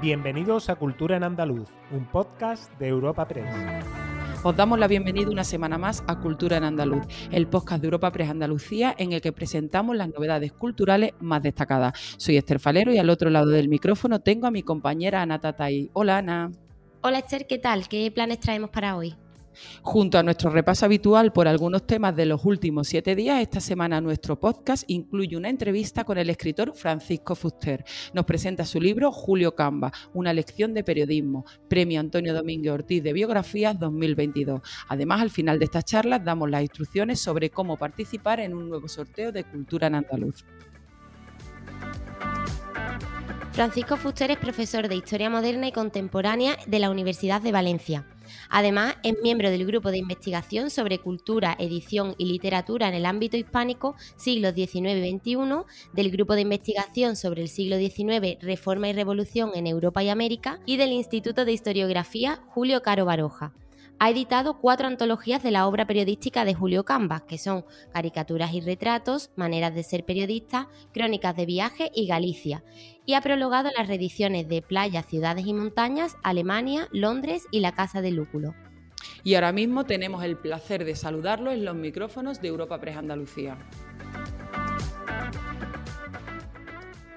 Bienvenidos a Cultura en Andaluz, un podcast de Europa Press. Os damos la bienvenida una semana más a Cultura en Andaluz, el podcast de Europa Press Andalucía en el que presentamos las novedades culturales más destacadas. Soy Esther Falero y al otro lado del micrófono tengo a mi compañera Ana Tatay. Hola Ana. Hola Esther, ¿qué tal? ¿Qué planes traemos para hoy? Junto a nuestro repaso habitual por algunos temas de los últimos siete días, esta semana nuestro podcast incluye una entrevista con el escritor Francisco Fuster. Nos presenta su libro Julio Camba, una lección de periodismo, Premio Antonio Domínguez Ortiz de Biografías 2022. Además, al final de estas charlas damos las instrucciones sobre cómo participar en un nuevo sorteo de Cultura en Andaluz. Francisco Fuster es profesor de Historia Moderna y Contemporánea de la Universidad de Valencia. Además, es miembro del Grupo de Investigación sobre Cultura, Edición y Literatura en el ámbito hispánico siglos XIX y XXI, del Grupo de Investigación sobre el siglo XIX, Reforma y Revolución en Europa y América y del Instituto de Historiografía Julio Caro Baroja ha editado cuatro antologías de la obra periodística de Julio Cambas, que son Caricaturas y Retratos, Maneras de ser periodista, Crónicas de viaje y Galicia, y ha prologado las reediciones de Playas, Ciudades y Montañas, Alemania, Londres y La Casa de Lúculo. Y ahora mismo tenemos el placer de saludarlo en los micrófonos de Europa Press Andalucía.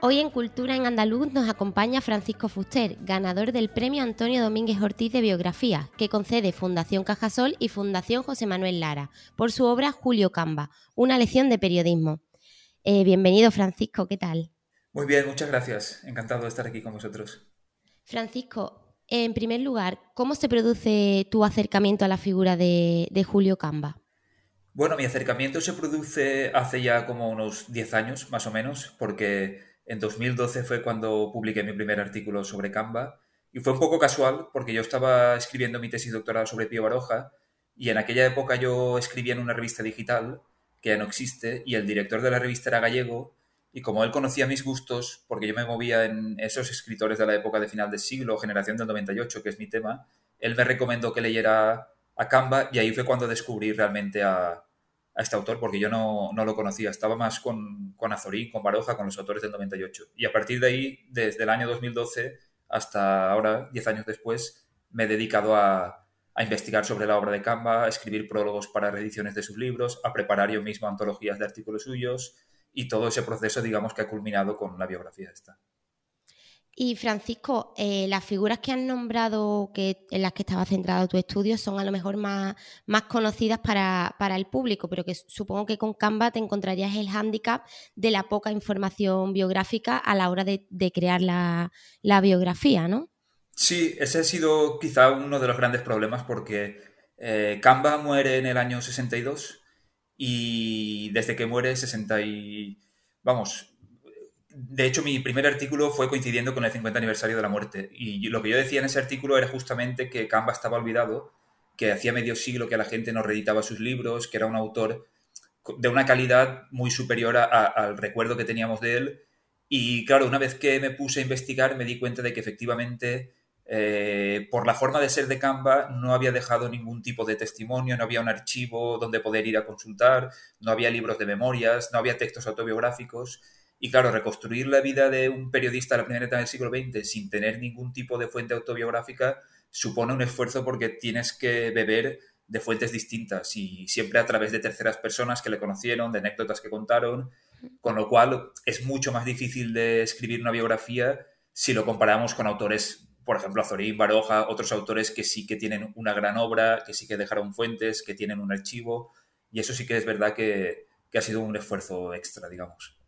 Hoy en Cultura en Andaluz nos acompaña Francisco Fuster, ganador del Premio Antonio Domínguez Ortiz de Biografía, que concede Fundación Cajasol y Fundación José Manuel Lara, por su obra Julio Camba, una lección de periodismo. Eh, bienvenido Francisco, ¿qué tal? Muy bien, muchas gracias. Encantado de estar aquí con vosotros. Francisco, en primer lugar, ¿cómo se produce tu acercamiento a la figura de, de Julio Camba? Bueno, mi acercamiento se produce hace ya como unos 10 años, más o menos, porque en 2012 fue cuando publiqué mi primer artículo sobre Canva. Y fue un poco casual porque yo estaba escribiendo mi tesis doctoral sobre Pío Baroja y en aquella época yo escribía en una revista digital que ya no existe y el director de la revista era gallego y como él conocía mis gustos, porque yo me movía en esos escritores de la época de final del siglo, generación del 98, que es mi tema, él me recomendó que leyera a Canva y ahí fue cuando descubrí realmente a, a este autor porque yo no, lo conocía, estaba más con, con Azorín, con Baroja, con los autores del 98. Y a partir de ahí, desde el año 2012 hasta ahora, 10 años después, me he dedicado a, a investigar sobre la obra de Canva, a escribir prólogos para reediciones de sus libros, a preparar yo mismo antologías de artículos suyos y todo ese proceso, digamos, que ha culminado con la biografía esta. Y Francisco, eh, las figuras que han nombrado que, en las que estaba centrado tu estudio son a lo mejor más, conocidas para, el público, pero que supongo que con Canva te encontrarías el hándicap de la poca información biográfica a la hora de, crear la, biografía, ¿no? Sí, ese ha sido quizá uno de los grandes problemas porque eh, Canva muere en el año 62 y desde que muere 60 y... Vamos, de hecho, mi primer artículo fue coincidiendo con el 50 aniversario de la muerte. Y lo que yo decía en ese artículo era justamente que Canva estaba olvidado, que hacía medio siglo que la gente no reeditaba sus libros, que era un autor de una calidad muy superior al recuerdo que teníamos de él. Y claro, una vez que me puse a investigar, me di cuenta de que efectivamente, eh, por la forma de ser de Canva, no había dejado ningún tipo de testimonio, no había un archivo donde poder ir a consultar, no había libros de memorias, no había textos autobiográficos. Y claro, reconstruir la vida de un periodista de la primera mitad del siglo XX sin tener ningún tipo de fuente autobiográfica supone un esfuerzo porque tienes que beber de fuentes distintas y siempre a través de terceras personas que le conocieron, de anécdotas que contaron, con lo cual es mucho más difícil de escribir una biografía si lo comparamos con autores, por ejemplo, Azorín, Baroja, otros autores que sí que tienen una gran obra, que sí que dejaron fuentes, que tienen un archivo, y eso sí que es verdad que, que ha sido un esfuerzo extra, digamos.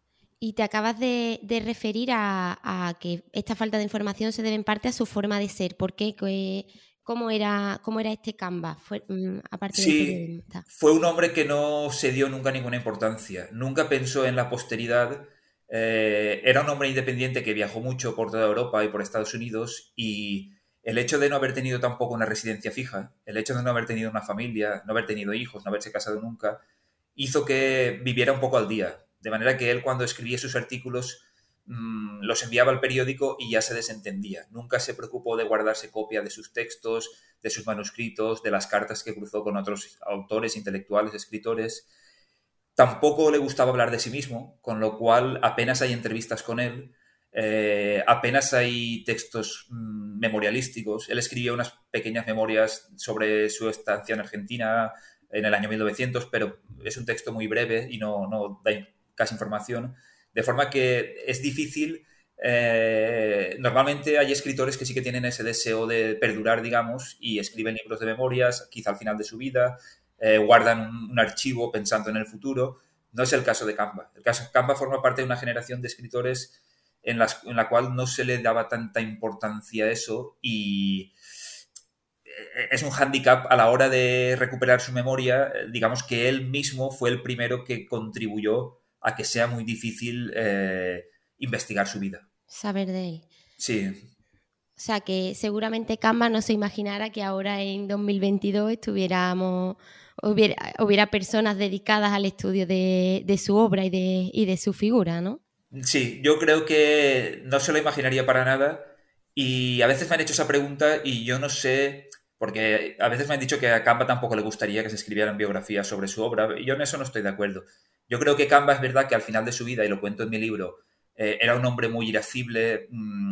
Y te acabas de, referir a, que esta falta de información se debe en parte a su forma de ser. ¿Por qué? ¿Cómo era, cómo era este Canva? Fue, mm, aparte sí, fue un hombre que no se dio nunca ninguna importancia. Nunca pensó en la posteridad. Eh, era un hombre independiente que viajó mucho por toda Europa y por Estados Unidos y el hecho de no haber tenido tampoco una residencia fija, el hecho de no haber tenido una familia, no haber tenido hijos, no haberse casado nunca, hizo que viviera un poco al día de manera que él cuando escribía sus artículos mm, los enviaba al periódico y ya se desentendía. Nunca se preocupó de guardarse copia de sus textos, de sus manuscritos, de las cartas que cruzó con otros autores, intelectuales, escritores. Tampoco le gustaba hablar de sí mismo, con lo cual apenas hay entrevistas con él. eh, apenas hay textos mm, memorialísticos. Él escribió unas pequeñas memorias sobre su estancia en Argentina en el año 1900, pero es un texto muy breve y no, no da casi información. De forma que es difícil. Eh, normalmente hay escritores que sí que tienen ese deseo de perdurar, digamos, y escriben libros de memorias, quizá al final de su vida, eh, guardan un, archivo pensando en el futuro. No es el caso de Canva. El caso de Canva forma parte de una generación de escritores en, las, en la cual no se le daba tanta importancia a eso y es un hándicap a la hora de recuperar su memoria, digamos que él mismo fue el primero que contribuyó a que sea muy difícil eh, investigar su vida. Saber de él. Sí. O sea que seguramente Canva no se imaginara que ahora en 2022 estuviéramos, hubiera, hubiera personas dedicadas al estudio de, de su obra y de, y de su figura, ¿no? Sí, yo creo que no se lo imaginaría para nada y a veces me han hecho esa pregunta y yo no sé, porque a veces me han dicho que a Canva tampoco le gustaría que se escribieran biografías sobre su obra y yo en eso no estoy de acuerdo. Yo creo que Canva es verdad que al final de su vida, y lo cuento en mi libro, eh, era un hombre muy irascible, mmm,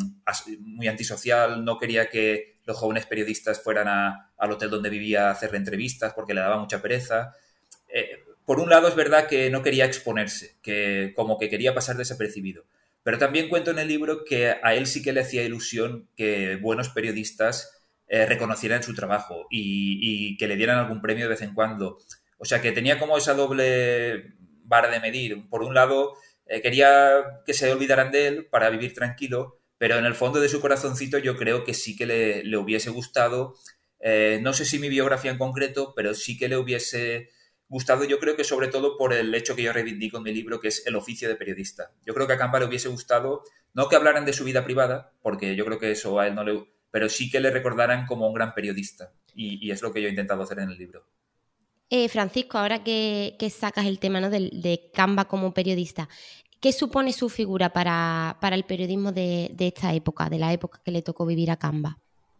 muy antisocial, no quería que los jóvenes periodistas fueran a, al hotel donde vivía a hacerle entrevistas porque le daba mucha pereza. Eh, por un lado es verdad que no quería exponerse, que como que quería pasar desapercibido. Pero también cuento en el libro que a él sí que le hacía ilusión que buenos periodistas eh, reconocieran su trabajo y, y, que le dieran algún premio de vez en cuando. O sea que tenía como esa doble vara de medir. Por un lado, eh, quería que se olvidaran de él para vivir tranquilo, pero en el fondo de su corazoncito yo creo que sí que le, hubiese gustado, eh, no sé si mi biografía en concreto, pero sí que le hubiese gustado, yo creo que sobre todo por el hecho que yo reivindico en mi libro, que es el oficio de periodista. Yo creo que a Camba le hubiese gustado, no que hablaran de su vida privada, porque yo creo que eso a él no le... pero sí que le recordaran como un gran periodista. Y es lo que yo he intentado hacer en el libro. Eh, Francisco, ahora que, sacas el tema ¿no? de, de, Canva como periodista, ¿qué supone su figura para, para el periodismo de, esta época, de la época que le tocó vivir a Canva?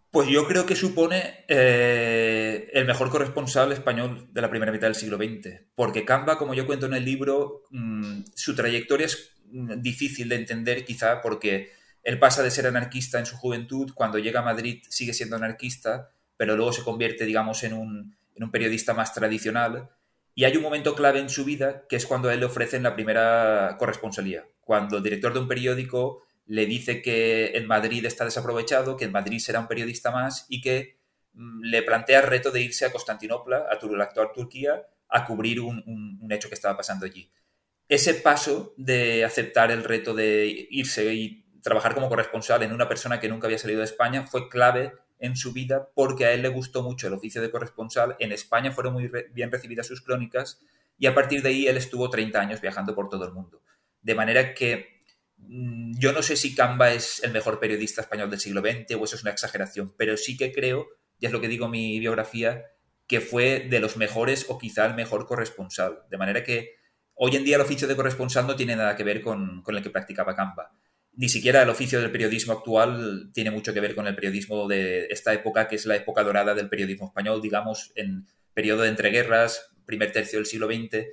Pues yo creo que supone eh, el mejor corresponsal español de la primera mitad del siglo XX, porque Canva, como yo cuento en el libro, mmm, su trayectoria es mm, difícil de entender quizá porque él pasa de ser anarquista en su juventud, cuando llega a Madrid sigue siendo anarquista, pero luego se convierte, digamos, en un, en un periodista más tradicional. Y hay un momento clave en su vida que es cuando a él le ofrecen la primera corresponsalía, cuando el director de un periódico le dice que en Madrid está desaprovechado, que en Madrid será un periodista más y que mm, le plantea el reto de irse a Constantinopla, a la actual Turquía, a cubrir un, un, un, hecho que estaba pasando allí. Ese paso de aceptar el reto de irse y trabajar como corresponsal en una persona que nunca había salido de España fue clave en su vida porque a él le gustó mucho el oficio de corresponsal. En España fueron muy bien recibidas sus crónicas y a partir de ahí él estuvo 30 años viajando por todo el mundo. De manera que Mm, yo no sé si Camba es el mejor periodista español del siglo XX o eso es una exageración, pero sí que creo, y es lo que digo en mi biografía, que fue de los mejores o quizá el mejor corresponsal. De manera que hoy en día el oficio de corresponsal no tiene nada que ver con, con el que practicaba Camba. Ni siquiera el oficio del periodismo actual tiene mucho que ver con el periodismo de esta época, que es la época dorada del periodismo español, digamos, en periodo de entreguerras, primer tercio del siglo XX.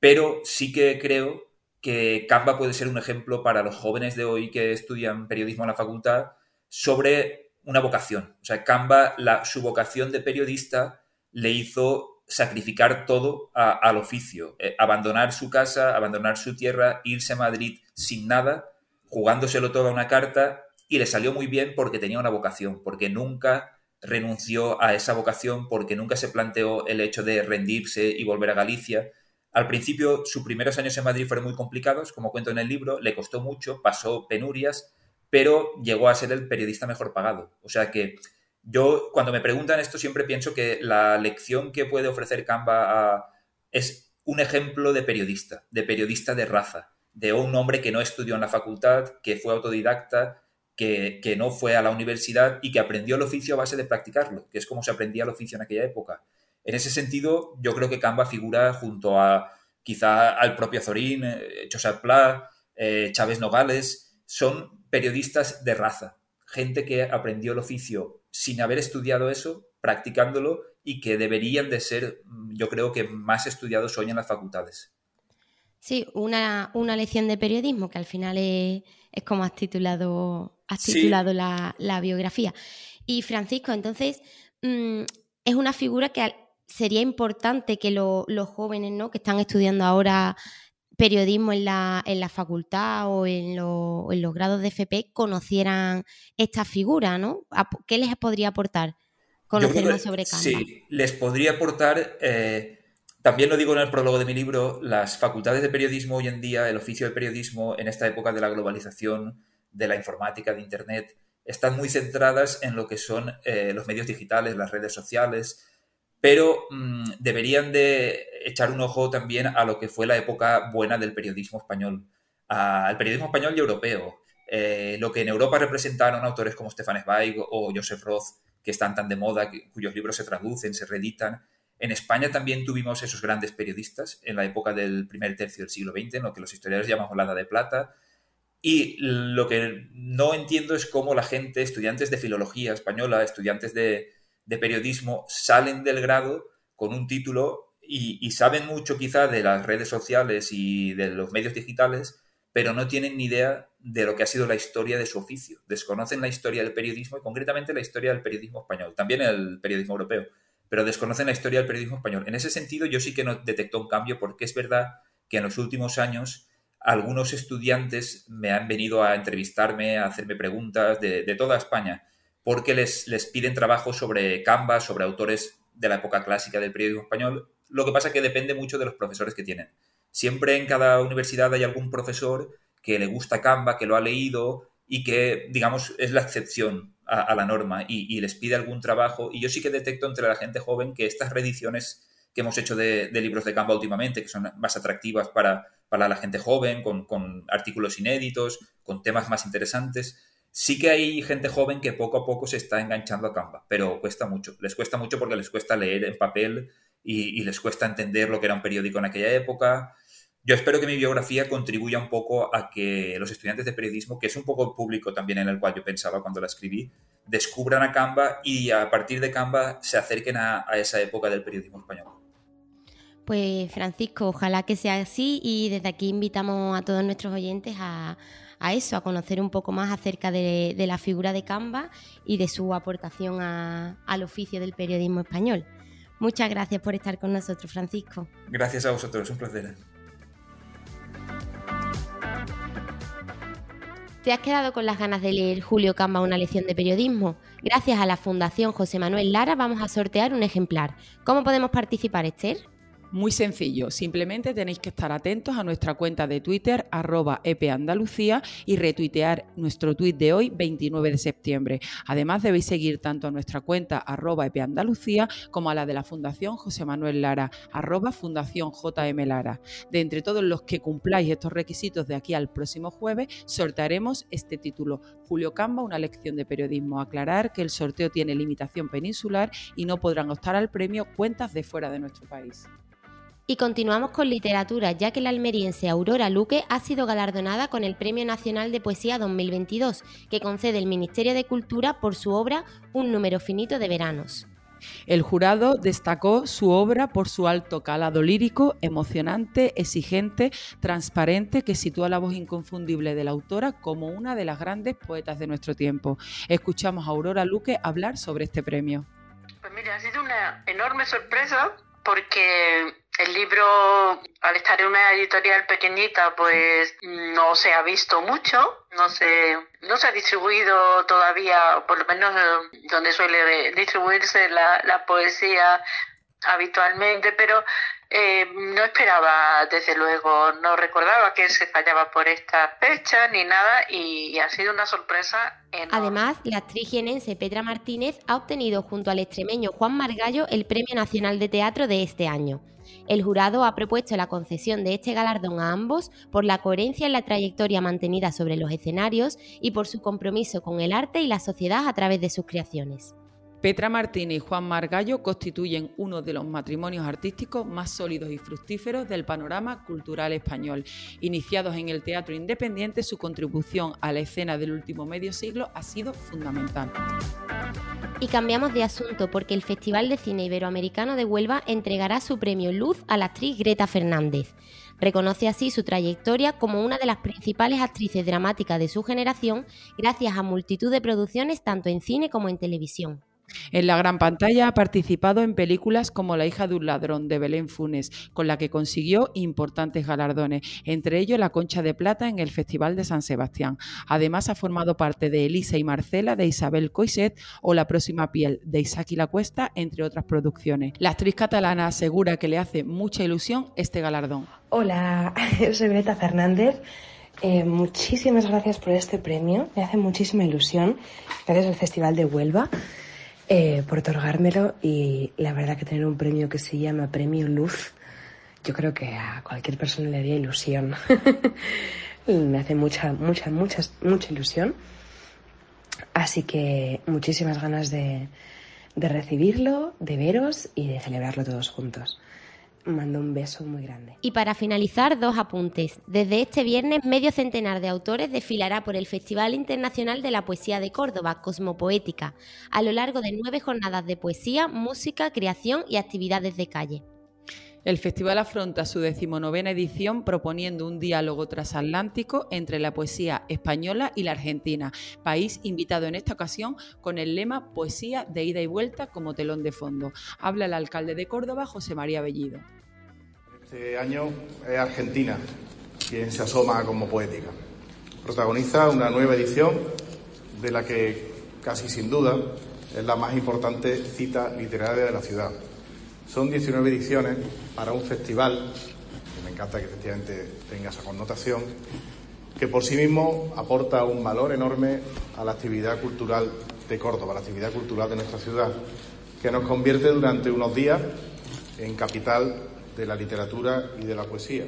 Pero sí que creo que Canva puede ser un ejemplo para los jóvenes de hoy que estudian periodismo en la facultad sobre una vocación. O sea, Canva, su vocación de periodista le hizo sacrificar todo al oficio, eh, abandonar su casa, abandonar su tierra, irse a Madrid sin nada, jugándoselo todo a una carta y le salió muy bien porque tenía una vocación, porque nunca renunció a esa vocación, porque nunca se planteó el hecho de rendirse y volver a Galicia, al principio, sus primeros años en Madrid fueron muy complicados, como cuento en el libro, le costó mucho, pasó penurias, pero llegó a ser el periodista mejor pagado. O sea que yo, cuando me preguntan esto, siempre pienso que la lección que puede ofrecer Canva es un ejemplo de periodista, de periodista de raza, de un hombre que no estudió en la facultad, que fue autodidacta, que, que no fue a la universidad y que aprendió el oficio a base de practicarlo, que es como se aprendía el oficio en aquella época. En ese sentido, yo creo que Canva figura junto a quizá al propio Zorín, eh, Josep Pla, eh, Chávez Nogales, son periodistas de raza, gente que aprendió el oficio sin haber estudiado eso, practicándolo y que deberían de ser, yo creo que más estudiados hoy en las facultades. Sí, una, una lección de periodismo, que al final es, como has titulado, has titulado la, biografía. Y Francisco, entonces, mm, es una figura que sería importante que los jóvenes ¿no? que están estudiando ahora periodismo en la, en la facultad o en, en, los grados de FP conocieran esta figura, ¿no? ¿Qué les podría aportar conocer más sobre Canva? Sí, les podría aportar, eh, también lo digo en el prólogo de mi libro, las facultades de periodismo hoy en día, el oficio de periodismo en esta época de la globalización, de la informática, de Internet, están muy centradas en lo que son eh, los medios digitales, las redes sociales, pero mm, deberían de echar un ojo también a lo que fue la época buena del periodismo español, al periodismo español y europeo. Eh, lo que en Europa representaron autores como Stefan Zweig o Joseph Roth, que están tan de moda, cuyos libros se traducen, se reeditan. En España también tuvimos esos grandes periodistas en la época del primer tercio del siglo XX, en lo que los historiadores llamamos la Edad de Plata. Y lo que no entiendo es cómo la gente, estudiantes de filología española, estudiantes de, periodismo salen del grado con un título y, saben mucho quizá de las redes sociales y de los medios digitales, pero no tienen ni idea de lo que ha sido la historia de su oficio. Desconocen la historia del periodismo y concretamente la historia del periodismo español, también el periodismo europeo, pero desconocen la historia del periodismo español. En ese sentido yo sí que no detectó un cambio porque es verdad que en los últimos años algunos estudiantes me han venido a entrevistarme, a hacerme preguntas de, de toda España porque les, les piden trabajo sobre Canva, sobre autores de la época clásica del periodismo español. Lo que pasa es que depende mucho de los profesores que tienen. Siempre en cada universidad hay algún profesor que le gusta Canva, que lo ha leído y que, digamos, es la excepción a, la norma y, les pide algún trabajo. Y yo sí que detecto entre la gente joven que estas reediciones que hemos hecho de, libros de Canva últimamente, que son más atractivas para, para la gente joven, con, con artículos inéditos, con temas más interesantes, Sí que hay gente joven que poco a poco se está enganchando a Canva, pero cuesta mucho. Les cuesta mucho porque les cuesta leer en papel y, les cuesta entender lo que era un periódico en aquella época. Yo espero que mi biografía contribuya un poco a que los estudiantes de periodismo, que es un poco el público también en el cual yo pensaba cuando la escribí, descubran a Canva y a partir de Canva se acerquen a esa época del periodismo español. Pues Francisco, ojalá que sea así y desde aquí invitamos a todos nuestros oyentes a, a eso, a conocer un poco más acerca de, la figura de Canva y de su aportación al oficio del periodismo español. Muchas gracias por estar con nosotros, Francisco. Gracias a vosotros, un placer. ¿Te has quedado con las ganas de leer Julio Canva una lección de periodismo? Gracias a la Fundación José Manuel Lara vamos a sortear un ejemplar. ¿Cómo podemos participar, Esther? Muy sencillo, simplemente tenéis que estar atentos a nuestra cuenta de Twitter, arroba epandalucía, y retuitear nuestro tuit de hoy, 29 de septiembre. Además, debéis seguir tanto a nuestra cuenta, arroba epandalucía, como a la de la Fundación José Manuel Lara, arroba Fundación JM Lara. De entre todos los que cumpláis estos requisitos de aquí al próximo jueves, sortearemos este título, Julio Camba, una lección de periodismo. Aclarar que el sorteo tiene limitación peninsular y no podrán optar al premio cuentas de fuera de nuestro país. Y continuamos con literatura, ya que la almeriense Aurora Luque ha sido galardonada con el Premio Nacional de Poesía 2022, que concede el Ministerio de Cultura por su obra Un número finito de veranos. El jurado destacó su obra por su alto calado lírico, emocionante, exigente, transparente, que sitúa la voz inconfundible de la autora como una de las grandes poetas de nuestro tiempo. Escuchamos a Aurora Luque hablar sobre este premio. Pues mira, ha sido una enorme sorpresa porque el libro, al estar en una editorial pequeñita, pues no se ha visto mucho, no se, no se ha distribuido todavía, por lo menos eh, donde suele distribuirse la, poesía habitualmente, pero eh, no esperaba, desde luego, no recordaba que se fallaba por esta fecha ni nada y, ha sido una sorpresa enorme. Además, la actriz jienense Petra Martínez ha obtenido junto al extremeño Juan Margallo el Premio Nacional de Teatro de este año. El jurado ha propuesto la concesión de este galardón a ambos por la coherencia en la trayectoria mantenida sobre los escenarios y por su compromiso con el arte y la sociedad a través de sus creaciones. Petra Martínez y Juan Margallo constituyen uno de los matrimonios artísticos más sólidos y fructíferos del panorama cultural español. Iniciados en el teatro independiente, su contribución a la escena del último medio siglo ha sido fundamental. Y cambiamos de asunto porque el Festival de Cine Iberoamericano de Huelva entregará su premio Luz a la actriz Greta Fernández. Reconoce así su trayectoria como una de las principales actrices dramáticas de su generación gracias a multitud de producciones tanto en cine como en televisión. En la gran pantalla ha participado en películas como La hija de un ladrón de Belén Funes, con la que consiguió importantes galardones, entre ellos la Concha de Plata en el Festival de San Sebastián. Además ha formado parte de Elisa y Marcela de Isabel Coiset o La próxima piel de Isaac y la Cuesta, entre otras producciones. La actriz catalana asegura que le hace mucha ilusión este galardón. Hola, soy Fernández. Eh, muchísimas gracias por este premio, me hace muchísima ilusión. Gracias al Festival de Huelva eh, por otorgármelo y la verdad que tener un premio que se llama Premio Luz, yo creo que a cualquier persona le haría ilusión. Me hace mucha, mucha, mucha, mucha ilusión. Así que muchísimas ganas de, de recibirlo, de veros y de celebrarlo todos juntos mando un beso muy grande. Y para finalizar, dos apuntes. Desde este viernes, medio centenar de autores desfilará por el Festival Internacional de la Poesía de Córdoba, Cosmopoética, a lo largo de nueve jornadas de poesía, música, creación y actividades de calle. El festival afronta su decimonovena edición proponiendo un diálogo transatlántico entre la poesía española y la argentina, país invitado en esta ocasión con el lema Poesía de ida y vuelta como telón de fondo. Habla el alcalde de Córdoba, José María Bellido. Este año es Argentina quien se asoma como poética. Protagoniza una nueva edición de la que casi sin duda es la más importante cita literaria de la ciudad. Son 19 ediciones para un festival, que me encanta que efectivamente tenga esa connotación, que por sí mismo aporta un valor enorme a la actividad cultural de Córdoba, a la actividad cultural de nuestra ciudad, que nos convierte durante unos días en capital de la literatura y de la poesía.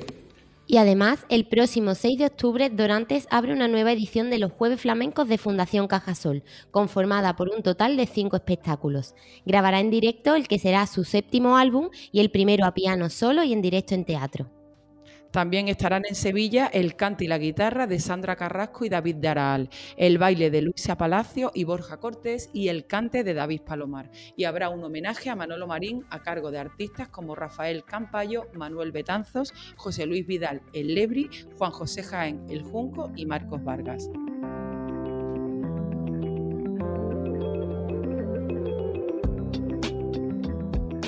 Y además, el próximo 6 de octubre, Dorantes abre una nueva edición de los Jueves Flamencos de Fundación Cajasol, conformada por un total de cinco espectáculos. Grabará en directo el que será su séptimo álbum y el primero a piano solo y en directo en teatro. También estarán en Sevilla el cante y la guitarra de Sandra Carrasco y David Daraal, el baile de Luisa Palacio y Borja Cortés y el cante de David Palomar. Y habrá un homenaje a Manolo Marín a cargo de artistas como Rafael Campayo, Manuel Betanzos, José Luis Vidal, el Lebri, Juan José Jaén, el Junco y Marcos Vargas.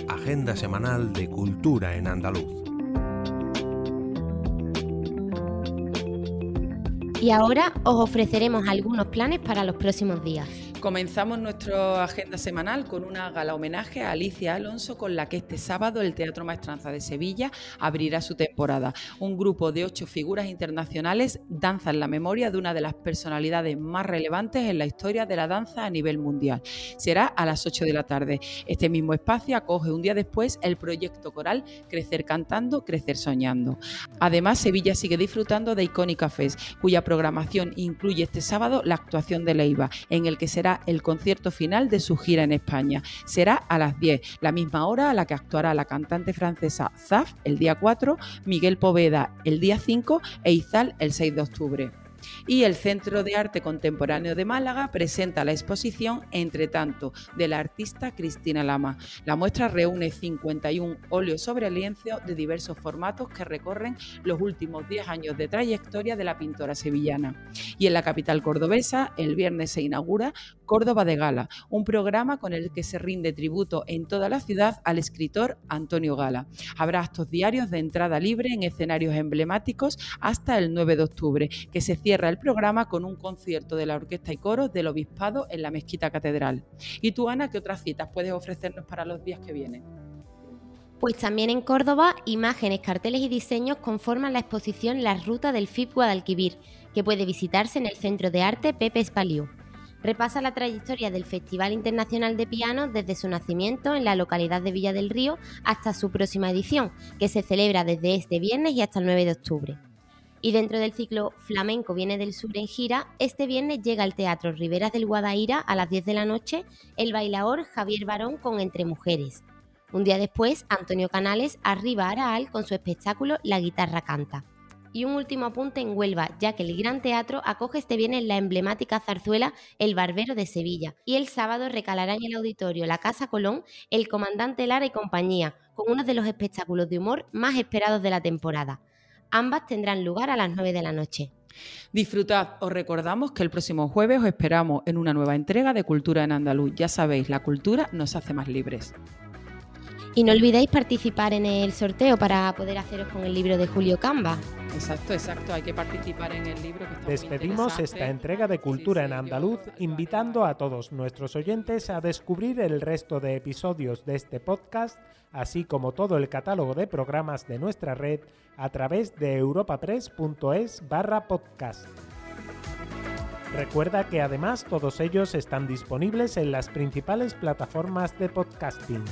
Agenda semanal de Cultura en Andaluz. Y ahora os ofreceremos algunos planes para los próximos días. Comenzamos nuestra agenda semanal con una gala homenaje a Alicia Alonso, con la que este sábado el Teatro Maestranza de Sevilla abrirá su temporada. Un grupo de ocho figuras internacionales danza en la memoria de una de las personalidades más relevantes en la historia de la danza a nivel mundial. Será a las 8 de la tarde. Este mismo espacio acoge un día después el proyecto coral Crecer Cantando, Crecer Soñando. Además, Sevilla sigue disfrutando de Icónica Fest, cuya programación incluye este sábado la actuación de Leiva, en el que será el concierto final de su gira en España. Será a las 10, la misma hora a la que actuará la cantante francesa Zaf el día 4, Miguel Poveda el día 5 e Izal el 6 de octubre y el Centro de Arte Contemporáneo de Málaga presenta la exposición Entre tanto de la artista Cristina Lama. La muestra reúne 51 óleos sobre lienzo de diversos formatos que recorren los últimos 10 años de trayectoria de la pintora sevillana. Y en la capital cordobesa, el viernes se inaugura Córdoba de Gala, un programa con el que se rinde tributo en toda la ciudad al escritor Antonio Gala. Habrá actos diarios de entrada libre en escenarios emblemáticos hasta el 9 de octubre, que se cierra el programa con un concierto de la Orquesta y Coro del Obispado en la Mezquita Catedral. ¿Y tú, Ana, qué otras citas puedes ofrecernos para los días que vienen? Pues también en Córdoba, imágenes, carteles y diseños conforman la exposición La Ruta del FIP Guadalquivir, que puede visitarse en el Centro de Arte Pepe Espaliú. Repasa la trayectoria del Festival Internacional de Piano desde su nacimiento en la localidad de Villa del Río hasta su próxima edición, que se celebra desde este viernes y hasta el 9 de octubre. Y dentro del ciclo Flamenco viene del sur en gira, este viernes llega al Teatro Riberas del Guadaira a las 10 de la noche el bailador Javier Barón con Entre Mujeres. Un día después, Antonio Canales arriba a Araal con su espectáculo La guitarra canta. Y un último apunte en Huelva, ya que el Gran Teatro acoge este viernes la emblemática zarzuela El Barbero de Sevilla. Y el sábado recalará en el auditorio La Casa Colón El Comandante Lara y compañía, con uno de los espectáculos de humor más esperados de la temporada. Ambas tendrán lugar a las 9 de la noche. Disfrutad, os recordamos que el próximo jueves os esperamos en una nueva entrega de Cultura en Andaluz. Ya sabéis, la cultura nos hace más libres. Y no olvidéis participar en el sorteo para poder haceros con el libro de Julio Camba. Exacto, exacto, hay que participar en el libro. Que está muy Despedimos esta entrega de Cultura Sí, en Andaluz invitando a todos nuestros oyentes a descubrir el resto de episodios de este podcast, así como todo el catálogo de programas de nuestra red a través de europapress.es barra podcast. Recuerda que además todos ellos están disponibles en las principales plataformas de podcasting.